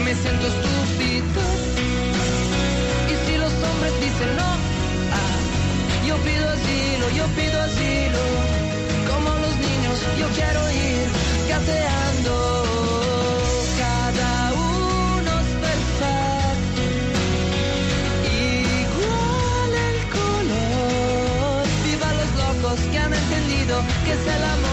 me siento estúpido. Y si los hombres dicen no, ah, yo pido asilo, yo pido asilo. Como los niños, yo quiero ir gateando. Que es el amor.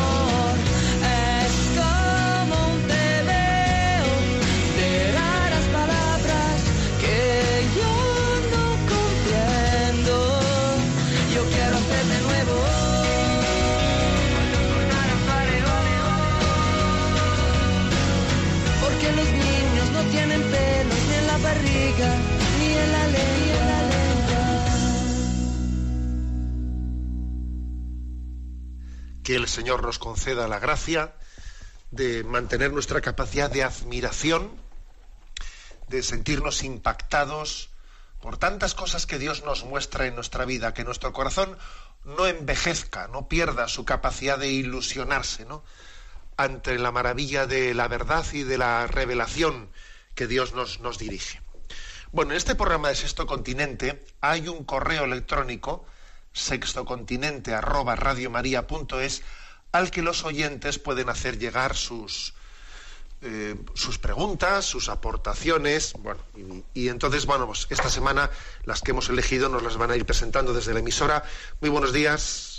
Que el Señor nos conceda la gracia de mantener nuestra capacidad de admiración, de sentirnos impactados por tantas cosas que Dios nos muestra en nuestra vida, que nuestro corazón no envejezca, no pierda su capacidad de ilusionarse, ¿no? ante la maravilla de la verdad y de la revelación que Dios nos, nos dirige. Bueno, en este programa de Sexto Continente hay un correo electrónico sextocontinente arroba radiomaria.es al que los oyentes pueden hacer llegar sus eh, sus preguntas, sus aportaciones, bueno, y, y entonces, bueno, pues esta semana las que hemos elegido nos las van a ir presentando desde la emisora. Muy buenos días.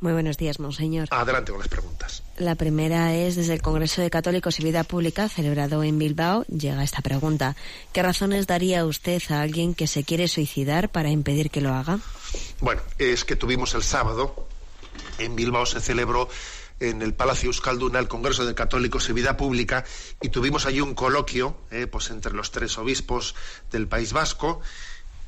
Muy buenos días, monseñor. Adelante con las preguntas. La primera es desde el Congreso de Católicos y Vida Pública celebrado en Bilbao. Llega esta pregunta. ¿Qué razones daría usted a alguien que se quiere suicidar para impedir que lo haga? Bueno, es que tuvimos el sábado, en Bilbao se celebró en el Palacio Euskalduna el Congreso de Católicos y Vida Pública y tuvimos allí un coloquio eh, pues entre los tres obispos del País Vasco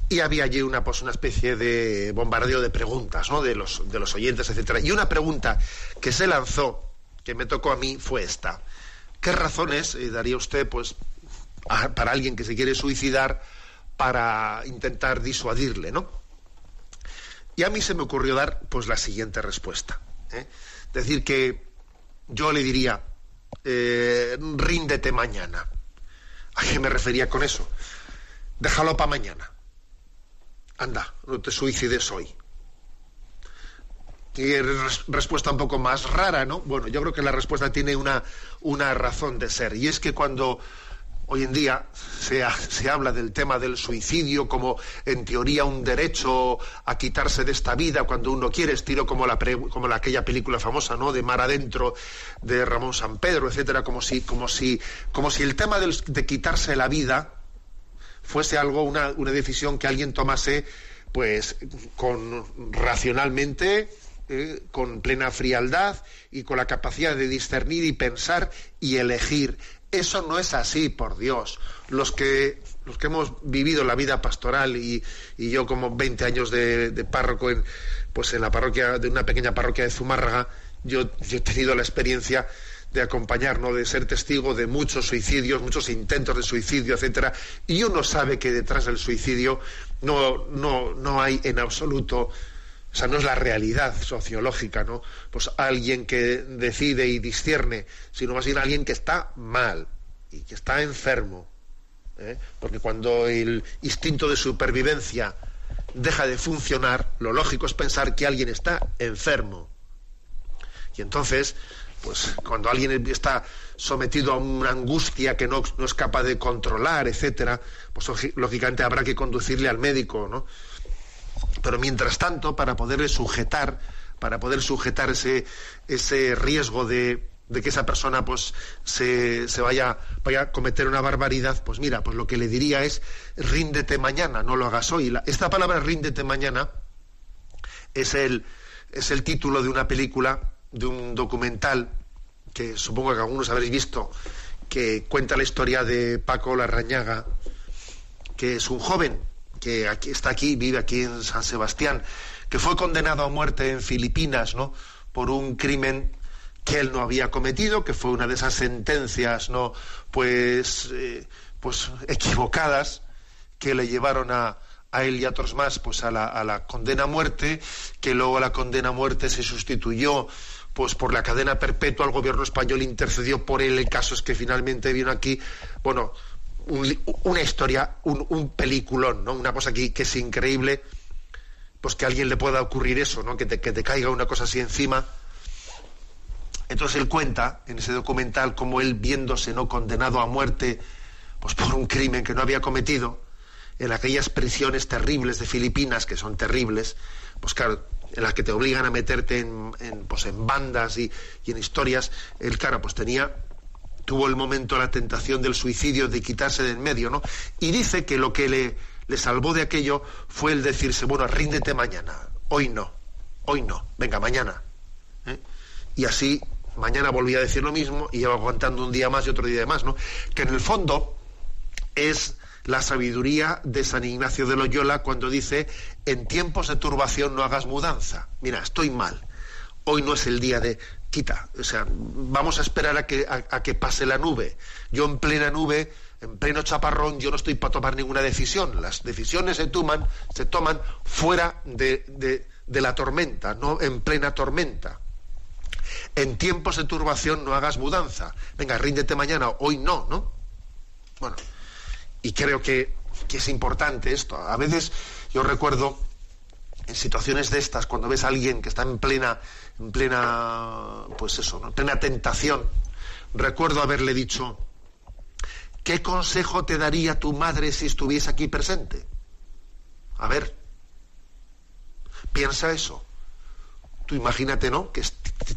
y había allí una pues una especie de bombardeo de preguntas ¿no? de los de los oyentes etcétera. Y una pregunta que se lanzó que me tocó a mí fue esta. Qué razones eh, daría usted pues a- para alguien que se quiere suicidar para intentar disuadirle no y a mí se me ocurrió dar pues la siguiente respuesta ¿eh? decir que yo le diría eh, ríndete mañana a qué me refería con eso déjalo para mañana anda, no te suicides hoy. Y res- respuesta un poco más rara, ¿no? Bueno, yo creo que la respuesta tiene una, una razón de ser. Y es que cuando hoy en día se, ha- se habla del tema del suicidio como, en teoría, un derecho a quitarse de esta vida cuando uno quiere, estilo como, la pre- como la, aquella película famosa, ¿no? De Mar Adentro, de Ramón San Pedro, etcétera, como si, como si, como si el tema de quitarse la vida fuese algo, una, una decisión que alguien tomase, pues, con racionalmente, eh, con plena frialdad y con la capacidad de discernir y pensar y elegir. Eso no es así, por Dios. Los que, los que hemos vivido la vida pastoral y, y yo como 20 años de, de párroco en, pues en la parroquia, de una pequeña parroquia de Zumárraga, yo, yo he tenido la experiencia de acompañar, ¿no? de ser testigo de muchos suicidios, muchos intentos de suicidio, etcétera, y uno sabe que detrás del suicidio no, no, no hay en absoluto O sea, no es la realidad sociológica, ¿no? Pues alguien que decide y discierne, sino más bien alguien que está mal y que está enfermo. ¿eh? Porque cuando el instinto de supervivencia deja de funcionar, lo lógico es pensar que alguien está enfermo. Y entonces, pues cuando alguien está sometido a una angustia que no, no es capaz de controlar, etcétera, pues lógicamente habrá que conducirle al médico, ¿no? Pero mientras tanto, para poderle sujetar, para poder sujetar ese, ese riesgo de, de que esa persona pues se, se, vaya, vaya a cometer una barbaridad, pues mira, pues lo que le diría es ríndete mañana, no lo hagas hoy. esta palabra ríndete mañana es el, es el título de una película, de un documental que supongo que algunos habréis visto, que cuenta la historia de Paco Larrañaga, que es un joven que aquí, está aquí, vive aquí en San Sebastián, que fue condenado a muerte en Filipinas, ¿no? Por un crimen que él no había cometido, que fue una de esas sentencias, ¿no? Pues, eh, pues equivocadas que le llevaron a, a él y a otros más, pues a la, a la condena a muerte, que luego la condena a muerte se sustituyó pues por la cadena perpetua, el gobierno español intercedió por él, el caso es que finalmente vino aquí, bueno, una historia, un, un, peliculón, ¿no? Una cosa que, que, es increíble, pues que a alguien le pueda ocurrir eso, ¿no? Que te, que te caiga una cosa así encima. Entonces él cuenta en ese documental cómo él viéndose no condenado a muerte, pues por un crimen que no había cometido, en aquellas prisiones terribles de Filipinas, que son terribles, pues claro, en las que te obligan a meterte en, pues en bandas y, y en historias, él, claro, pues tenía tuvo el momento la tentación del suicidio, de quitarse de en medio, ¿no? Y dice que lo que le, le salvó de aquello fue el decirse, bueno, ríndete mañana, hoy no, hoy no, venga, mañana. ¿eh? Y así, mañana volví a decir lo mismo y lleva aguantando un día más y otro día más, ¿no? Que en el fondo es la sabiduría de San Ignacio de Loyola cuando dice, en tiempos de turbación no hagas mudanza. Mira, estoy mal. Hoy no es el día de quita. O sea, vamos a esperar a que, a, que pase la nube. Yo en plena nube, en pleno chaparrón, yo no estoy para tomar ninguna decisión. Las decisiones se toman, se toman fuera de, de la tormenta, no en plena tormenta. En tiempos de turbación no hagas mudanza. Venga, ríndete mañana, hoy no, ¿no? Bueno, y creo que, que es importante esto. A veces yo recuerdo en situaciones de estas, cuando ves a alguien que está en plena, en plena, pues eso, en plena tentación, recuerdo haberle dicho, ¿qué consejo te daría tu madre si estuviese aquí presente? A ver, piensa eso. Tú imagínate, ¿no? Que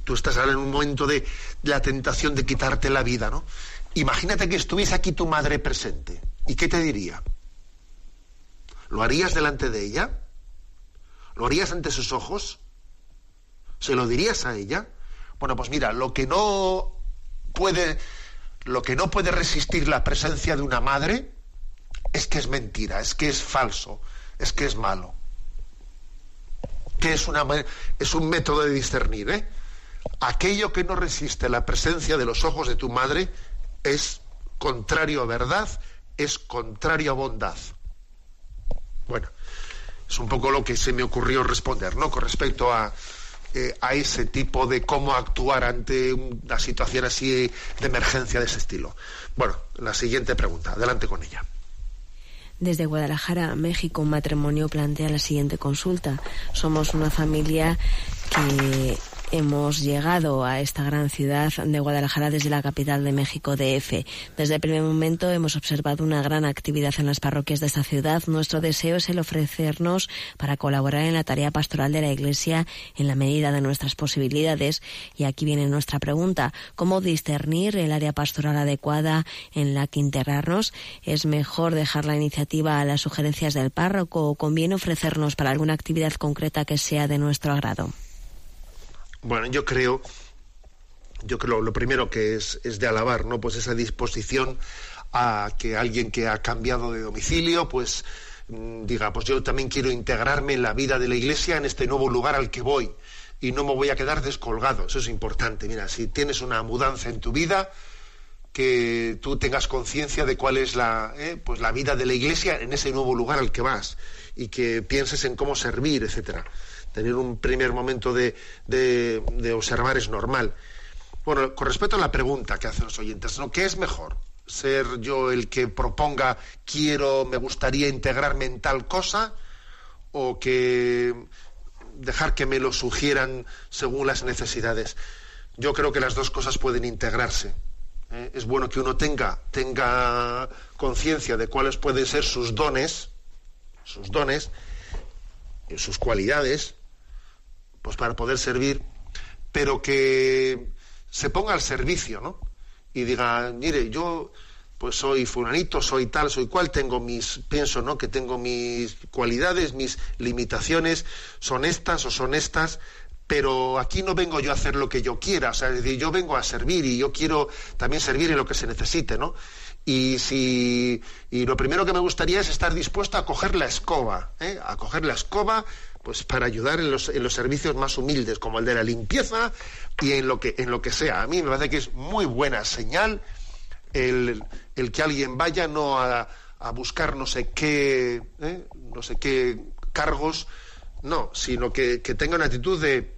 tú estás ahora en un momento de, la tentación de quitarte la vida, ¿no? Imagínate que estuviese aquí tu madre presente. ¿Y qué te diría? ¿Lo harías delante de ella? ¿Lo harías ante sus ojos? ¿Se lo dirías a ella? Bueno, pues mira, lo que no puede, lo que no puede resistir la presencia de una madre es que es mentira, es que es falso, es que es malo. Que es, una, es un método de discernir, ¿eh? Aquello que no resiste la presencia de los ojos de tu madre es contrario a verdad, es contrario a bondad. Bueno, es un poco lo que se me ocurrió responder, ¿no? Con respecto a, eh, a ese tipo de cómo actuar ante una situación así de emergencia de ese estilo. Bueno, la siguiente pregunta, adelante con ella. Desde Guadalajara, México, un matrimonio plantea la siguiente consulta. Somos una familia que hemos llegado a esta gran ciudad de Guadalajara desde la capital de México, DF. Desde el primer momento hemos observado una gran actividad en las parroquias de esta ciudad. Nuestro deseo es el ofrecernos para colaborar en la tarea pastoral de la Iglesia en la medida de nuestras posibilidades. Y aquí viene nuestra pregunta. ¿Cómo discernir el área pastoral adecuada en la que integrarnos? ¿Es mejor dejar la iniciativa a las sugerencias del párroco o conviene ofrecernos para alguna actividad concreta que sea de nuestro agrado? Bueno, yo creo, yo creo lo primero que es, es de alabar, ¿no? Pues esa disposición a que alguien que ha cambiado de domicilio, pues mm, diga, pues yo también quiero integrarme en la vida de la iglesia en este nuevo lugar al que voy y no me voy a quedar descolgado. Eso es importante. Mira, si tienes una mudanza en tu vida, que tú tengas conciencia de cuál es la, eh, pues la vida de la iglesia en ese nuevo lugar al que vas y que pienses en cómo servir, etcétera. Tener un primer momento de, de- observar es normal. Bueno, con respecto a la pregunta que hacen los oyentes, ¿no? ¿qué es mejor? ¿Ser yo el que proponga, quiero, me gustaría integrarme en tal cosa? ¿O que dejar que me lo sugieran según las necesidades? Yo creo que las dos cosas pueden integrarse. ¿eh? Es bueno que uno tenga, tenga conciencia de cuáles pueden ser sus dones, sus dones, sus cualidades, pues para poder servir, pero que se ponga al servicio, ¿no? Y diga, mire, yo pues soy fulanito, soy tal, soy cual, tengo mis, pienso, ¿no? Que tengo mis cualidades, mis limitaciones, son estas o son estas, pero aquí no vengo yo a hacer lo que yo quiera, o sea, es decir, yo vengo a servir y yo quiero también servir en lo que se necesite, ¿no? Y si y lo primero que me gustaría es estar dispuesto a coger la escoba, ¿eh? a coger la escoba, pues para ayudar en los, en los servicios más humildes, como el de la limpieza y en lo que en lo que sea. A mí me parece que es muy buena señal el, el que alguien vaya no a, a buscar no sé qué, ¿eh? no sé qué cargos, no, sino que, que tenga una actitud de,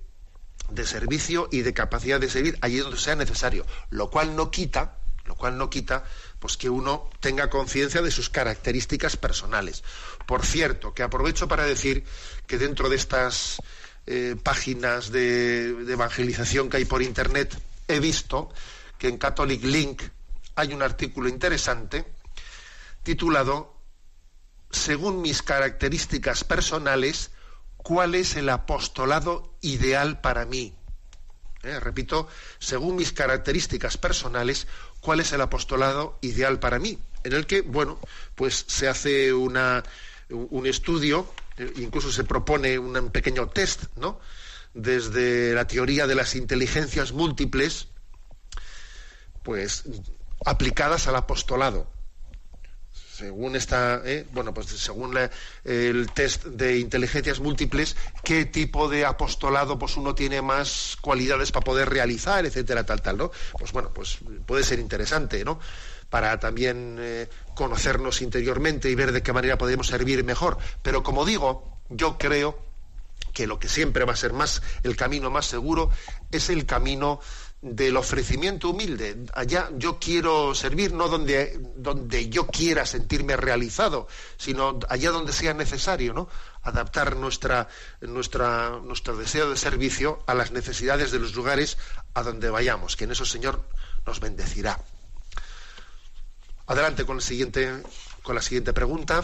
de servicio y de capacidad de servir allí donde sea necesario, lo cual no quita, lo cual no quita pues que uno tenga conciencia de sus características personales. Por cierto, que aprovecho para decir que dentro de estas eh, páginas de, evangelización que hay por internet, he visto que en Catholic Link hay un artículo interesante titulado Según mis características personales, ¿cuál es el apostolado ideal para mí? Eh, repito, según mis características personales, ¿cuál es el apostolado ideal para mí? En el que, bueno, pues se hace una, un estudio, eh, incluso se propone un pequeño test, ¿no? Desde la teoría de las inteligencias múltiples, pues aplicadas al apostolado según esta, eh, bueno, pues según el test de inteligencias múltiples, qué tipo de apostolado pues uno tiene más cualidades para poder realizar, etcétera, tal, tal, ¿no? Pues bueno, pues puede ser interesante, ¿no? Para también eh, conocernos interiormente y ver de qué manera podemos servir mejor. Pero como digo, yo creo que lo que siempre va a ser más el camino más seguro es el camino del ofrecimiento humilde. Allá yo quiero servir no donde, donde yo quiera sentirme realizado, sino allá donde sea necesario, ¿no? Adaptar nuestra, nuestra, nuestro deseo de servicio a las necesidades de los lugares a donde vayamos, que en eso, Señor, nos bendecirá. Adelante con, el siguiente, con la siguiente pregunta.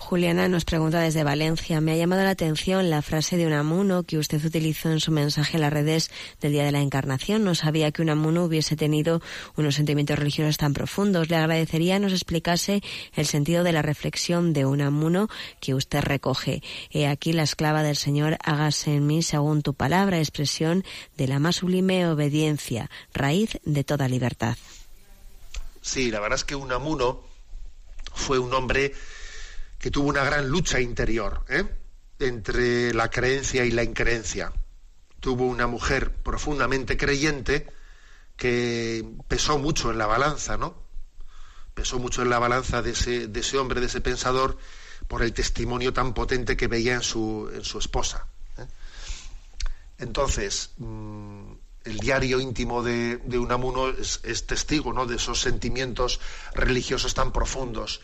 Juliana nos pregunta desde Valencia. Me ha llamado la atención la frase de Unamuno que usted utilizó en su mensaje a las redes del Día de la Encarnación. No sabía que Unamuno hubiese tenido unos sentimientos religiosos tan profundos. Le agradecería nos explicase el sentido de la reflexión de Unamuno que usted recoge. He aquí la esclava del Señor, hágase en mí según tu palabra, expresión de la más sublime obediencia, raíz de toda libertad. Sí, la verdad es que Unamuno fue un hombre que tuvo una gran lucha interior ¿eh? entre la creencia y la increencia. Tuvo una mujer profundamente creyente que pesó mucho en la balanza, ¿no? Pesó mucho en la balanza de ese, de ese hombre, de ese pensador, por el testimonio tan potente que veía en su, en su esposa. ¿eh? Entonces, mm, el diario íntimo de, Unamuno es, es testigo ¿no? de esos sentimientos religiosos tan profundos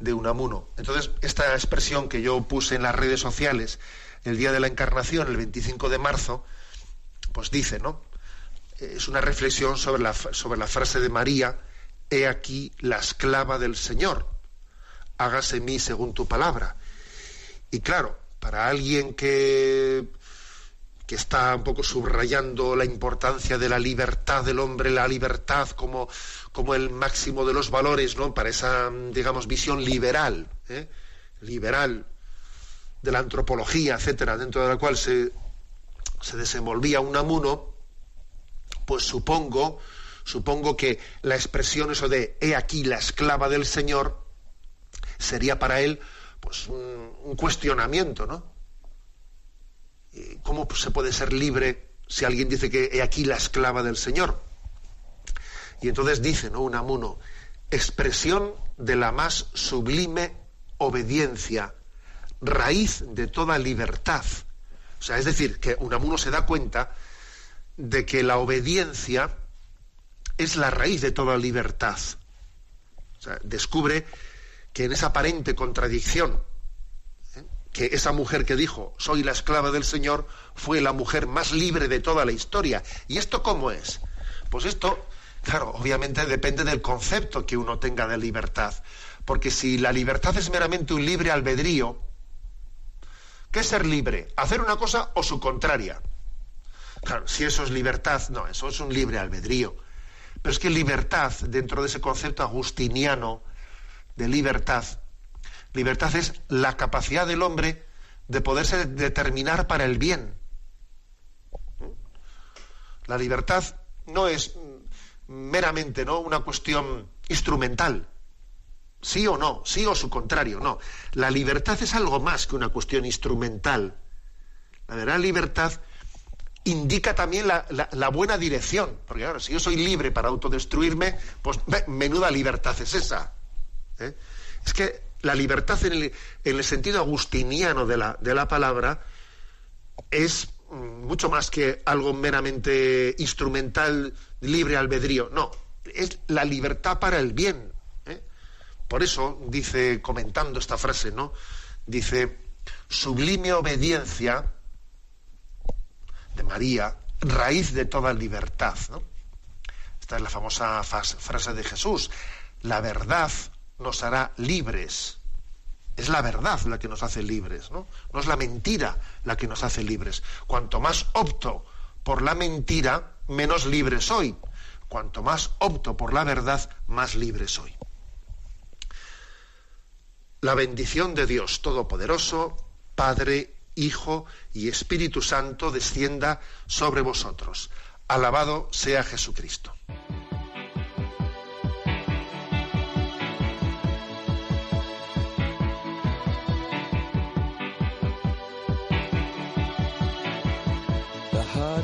de Unamuno. Entonces, esta expresión que yo puse en las redes sociales el día de la encarnación, el 25 de marzo, pues dice, ¿no? Es una reflexión sobre la, sobre la frase de María, he aquí la esclava del Señor, hágase mí según tu palabra. Y claro, para alguien que, que está un poco subrayando la importancia de la libertad del hombre, la libertad como, como el máximo de los valores, ¿no? Para esa, digamos, visión liberal, ¿eh? liberal de la antropología, etcétera, dentro de la cual se, se desenvolvía Unamuno, pues supongo, supongo que la expresión eso de he aquí la esclava del Señor sería para él pues un, un cuestionamiento, ¿no? ¿Cómo se puede ser libre si alguien dice que he aquí la esclava del Señor? Y entonces dice, ¿no? Unamuno, expresión de la más sublime obediencia, raíz de toda libertad, O sea, es decir, que Unamuno se da cuenta de que la obediencia es la raíz de toda libertad. O sea, descubre que en esa aparente contradicción, ¿eh? Que esa mujer que dijo, soy la esclava del Señor, fue la mujer más libre de toda la historia. ¿Y esto cómo es? Pues esto, claro, obviamente depende del concepto que uno tenga de libertad. Porque si la libertad es meramente un libre albedrío, ¿qué es ser libre? ¿Hacer una cosa o su contraria? Claro, si eso es libertad, no, eso es un libre albedrío. Pero es que libertad, dentro de ese concepto agustiniano de libertad, libertad es la capacidad del hombre de poderse determinar para el bien. La libertad no es meramente ¿no? una cuestión instrumental. Sí o no, sí o su contrario, no. La libertad es algo más que una cuestión instrumental. La verdad libertad indica también la, buena dirección. Porque ahora, si yo soy libre para autodestruirme, pues menuda libertad es esa. ¿eh? Es que la libertad en el, sentido agustiniano de la, de la palabra es mm, mucho más que algo meramente instrumental, libre albedrío. No, es la libertad para el bien. ¿eh? Por eso dice, comentando esta frase, ¿no? Dice, sublime obediencia de María, raíz de toda libertad. Esta es la famosa frase de Jesús. La verdad nos hará libres. Es la verdad la que nos hace libres, ¿no? No es la mentira la que nos hace libres. Cuanto más opto por la mentira, menos libre soy. Cuanto más opto por la verdad, más libre soy. La bendición de Dios Todopoderoso, Padre, Hijo y Espíritu Santo descienda sobre vosotros. Alabado sea Jesucristo.